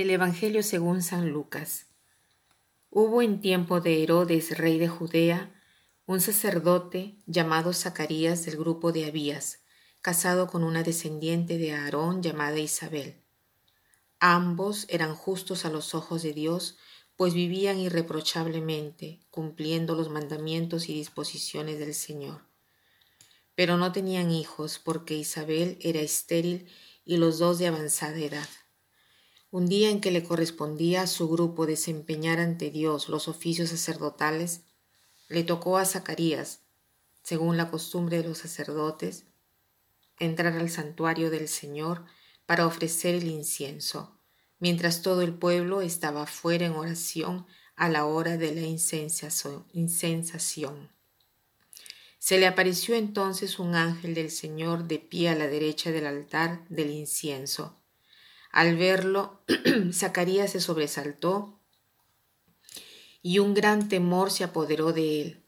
Del Evangelio según San Lucas. Hubo en tiempo de Herodes, rey de Judea, un sacerdote llamado Zacarías del grupo de Abías, casado con una descendiente de Aarón llamada Isabel. Ambos eran justos a los ojos de Dios, pues vivían irreprochablemente, cumpliendo los mandamientos y disposiciones del Señor. Pero no tenían hijos, porque Isabel era estéril y los dos de avanzada edad. Un día en que le correspondía a su grupo desempeñar ante Dios los oficios sacerdotales, le tocó a Zacarías, según la costumbre de los sacerdotes, entrar al santuario del Señor para ofrecer el incienso, mientras todo el pueblo estaba fuera en oración a la hora de la incensación. Se le apareció entonces un ángel del Señor de pie a la derecha del altar del incienso al verlo, Zacarías se sobresaltó y un gran temor se apoderó de él.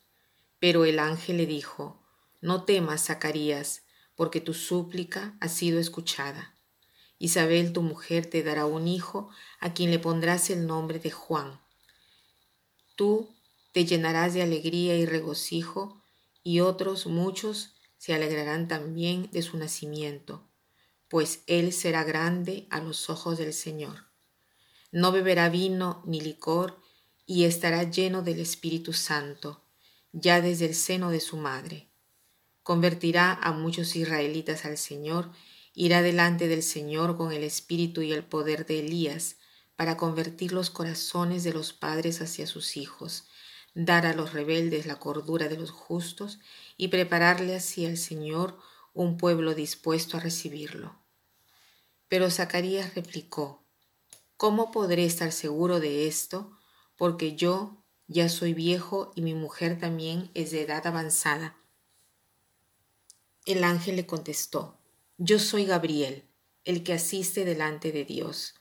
Pero el ángel le dijo, No temas, Zacarías, porque tu súplica ha sido escuchada. Isabel, tu mujer, te dará un hijo a quien le pondrás el nombre de Juan. Tú te llenarás de alegría y regocijo, y otros muchos se alegrarán también de su nacimiento pues él será grande a los ojos del Señor. No beberá vino ni licor, y estará lleno del Espíritu Santo, ya desde el seno de su madre. Convertirá a muchos israelitas al Señor, irá delante del Señor con el espíritu y el poder de Elías, para convertir los corazones de los padres hacia sus hijos, dar a los rebeldes la cordura de los justos y prepararle así al Señor un pueblo dispuesto a recibirlo. Pero Zacarías replicó, ¿Cómo podré estar seguro de esto? Porque yo ya soy viejo y mi mujer también es de edad avanzada. El ángel le contestó, Yo soy Gabriel, el que asiste delante de Dios.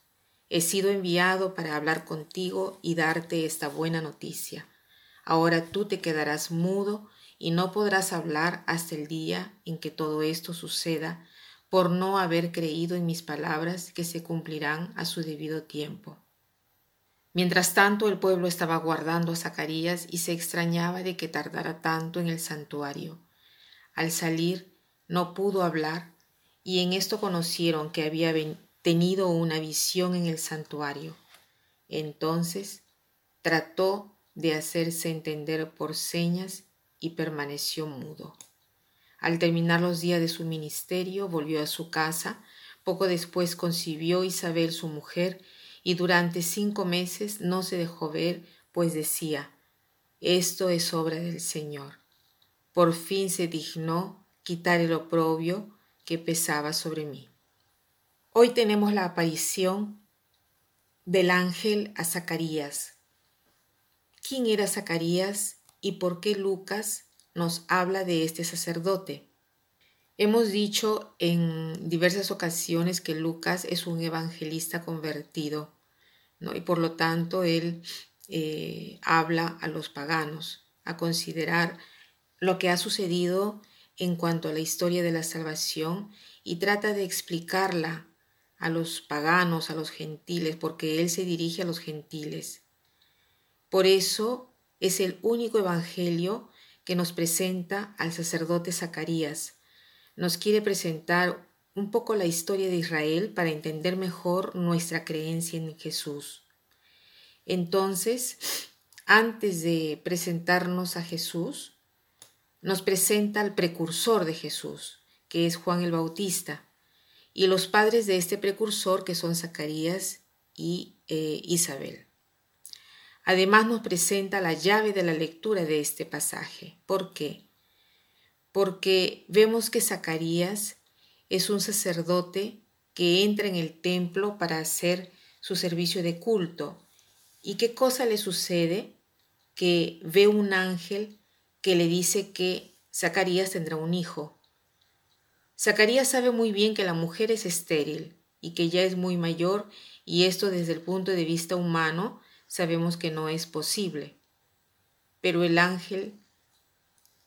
He sido enviado para hablar contigo y darte esta buena noticia. Ahora tú te quedarás mudo y no podrás hablar hasta el día en que todo esto suceda, por no haber creído en mis palabras que se cumplirán a su debido tiempo. Mientras tanto el pueblo estaba guardando a Zacarías y se extrañaba de que tardara tanto en el santuario. Al salir no pudo hablar y en esto conocieron que había tenido una visión en el santuario. Entonces trató de hacerse entender por señas y permaneció mudo. Al terminar los días de su ministerio, volvió a su casa. Poco después concibió Isabel su mujer y durante cinco meses no se dejó ver, pues decía, esto es obra del Señor. Por fin se dignó quitar el oprobio que pesaba sobre mí. Hoy tenemos la aparición del ángel a Zacarías. ¿Quién era Zacarías y por qué Lucas nos habla de este sacerdote. Hemos dicho en diversas ocasiones que Lucas es un evangelista convertido, y por lo tanto él eh, habla a los paganos, a considerar lo que ha sucedido en cuanto a la historia de la salvación y trata de explicarla a los paganos, a los gentiles, porque él se dirige a los gentiles. Por eso es el único evangelio que nos presenta al sacerdote Zacarías. Nos quiere presentar un poco la historia de Israel para entender mejor nuestra creencia en Jesús. Entonces, antes de presentarnos a Jesús, nos presenta al precursor de Jesús, que es Juan el Bautista, y los padres de este precursor, que son Zacarías y eh, Isabel. Además nos presenta la llave de la lectura de este pasaje. ¿Por qué? Porque vemos que Zacarías es un sacerdote que entra en el templo para hacer su servicio de culto. ¿Y qué cosa le sucede? Que ve un ángel que le dice que Zacarías tendrá un hijo. Zacarías sabe muy bien que la mujer es estéril y que ya es muy mayor y esto desde el punto de vista humano sabemos que no es posible. Pero el ángel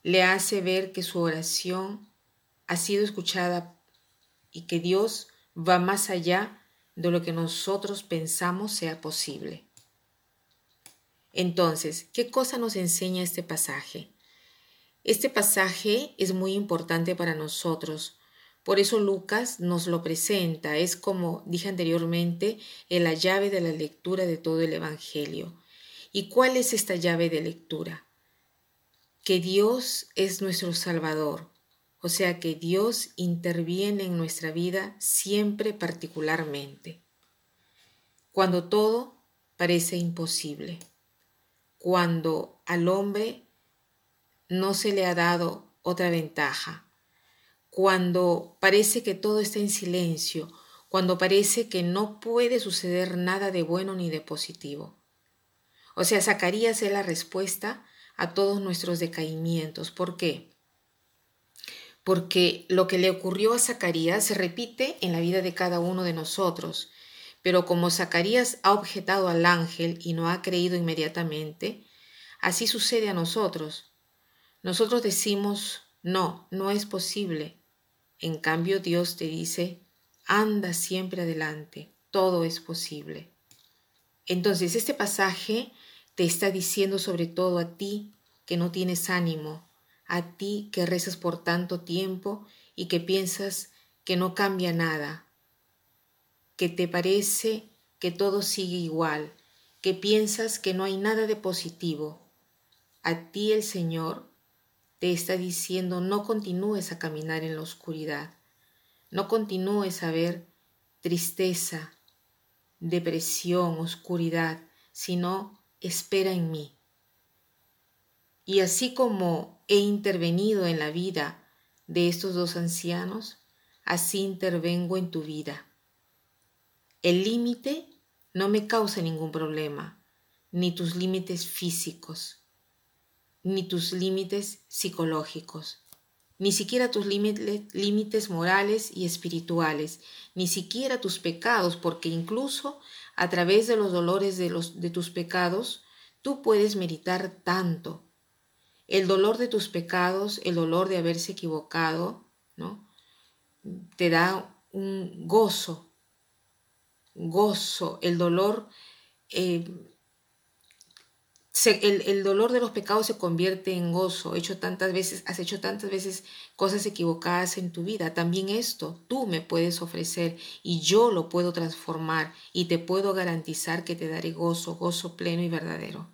le hace ver que su oración ha sido escuchada y que Dios va más allá de lo que nosotros pensamos sea posible. Entonces, ¿qué cosa nos enseña este pasaje? Este pasaje es muy importante para nosotros. Por eso Lucas nos lo presenta. Es como dije anteriormente, en la llave de la lectura de todo el Evangelio. ¿Y cuál es esta llave de lectura? Que Dios es nuestro Salvador. O sea que Dios interviene en nuestra vida siempre particularmente. Cuando todo parece imposible. Cuando al hombre no se le ha dado otra ventaja. Cuando parece que todo está en silencio, cuando parece que no puede suceder nada de bueno ni de positivo. O sea, Zacarías es la respuesta a todos nuestros decaimientos. ¿Por qué? Porque lo que le ocurrió a Zacarías se repite en la vida de cada uno de nosotros. Pero como Zacarías ha objetado al ángel y no ha creído inmediatamente, así sucede a nosotros. Nosotros decimos, no, no es posible. En cambio, Dios te dice, anda siempre adelante, todo es posible. Entonces, este pasaje te está diciendo sobre todo a ti que no tienes ánimo, a ti que rezas por tanto tiempo y que piensas que no cambia nada, que te parece que todo sigue igual, que piensas que no hay nada de positivo. A ti el Señor te está diciendo no continúes a caminar en la oscuridad, no continúes a ver tristeza, depresión, oscuridad, sino espera en mí. Y así como he intervenido en la vida de estos dos ancianos, así intervengo en tu vida. El límite no me causa ningún problema, ni tus límites físicos ni tus límites psicológicos, ni siquiera tus límites morales y espirituales, ni siquiera tus pecados, porque incluso a través de los dolores de, los, de tus pecados, tú puedes meditar tanto. El dolor de tus pecados, el dolor de haberse equivocado, ¿no? Te da un gozo, gozo, el dolor eh, el, dolor de los pecados se convierte en gozo. Hecho tantas veces, has hecho tantas veces cosas equivocadas en tu vida. También esto tú me puedes ofrecer y yo lo puedo transformar y te puedo garantizar que te daré gozo, gozo pleno y verdadero.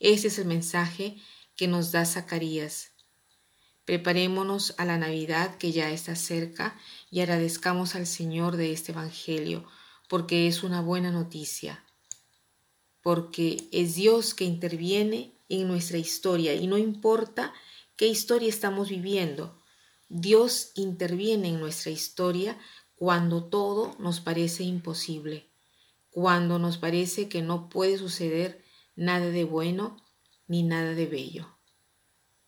Ese es el mensaje que nos da Zacarías. Preparémonos a la Navidad que ya está cerca y agradezcamos al Señor de este Evangelio, porque es una buena noticia porque es Dios que interviene en nuestra historia y no importa qué historia estamos viviendo, Dios interviene en nuestra historia cuando todo nos parece imposible, cuando nos parece que no puede suceder nada de bueno ni nada de bello.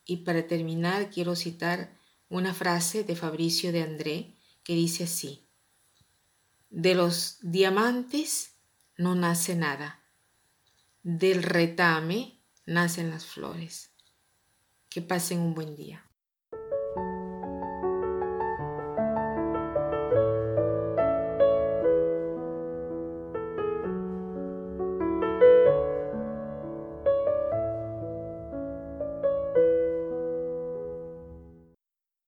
Y para terminar quiero citar una frase de Fabricio de André que dice así, de los diamantes no nace nada del retame nacen las flores. Que pasen un buen día.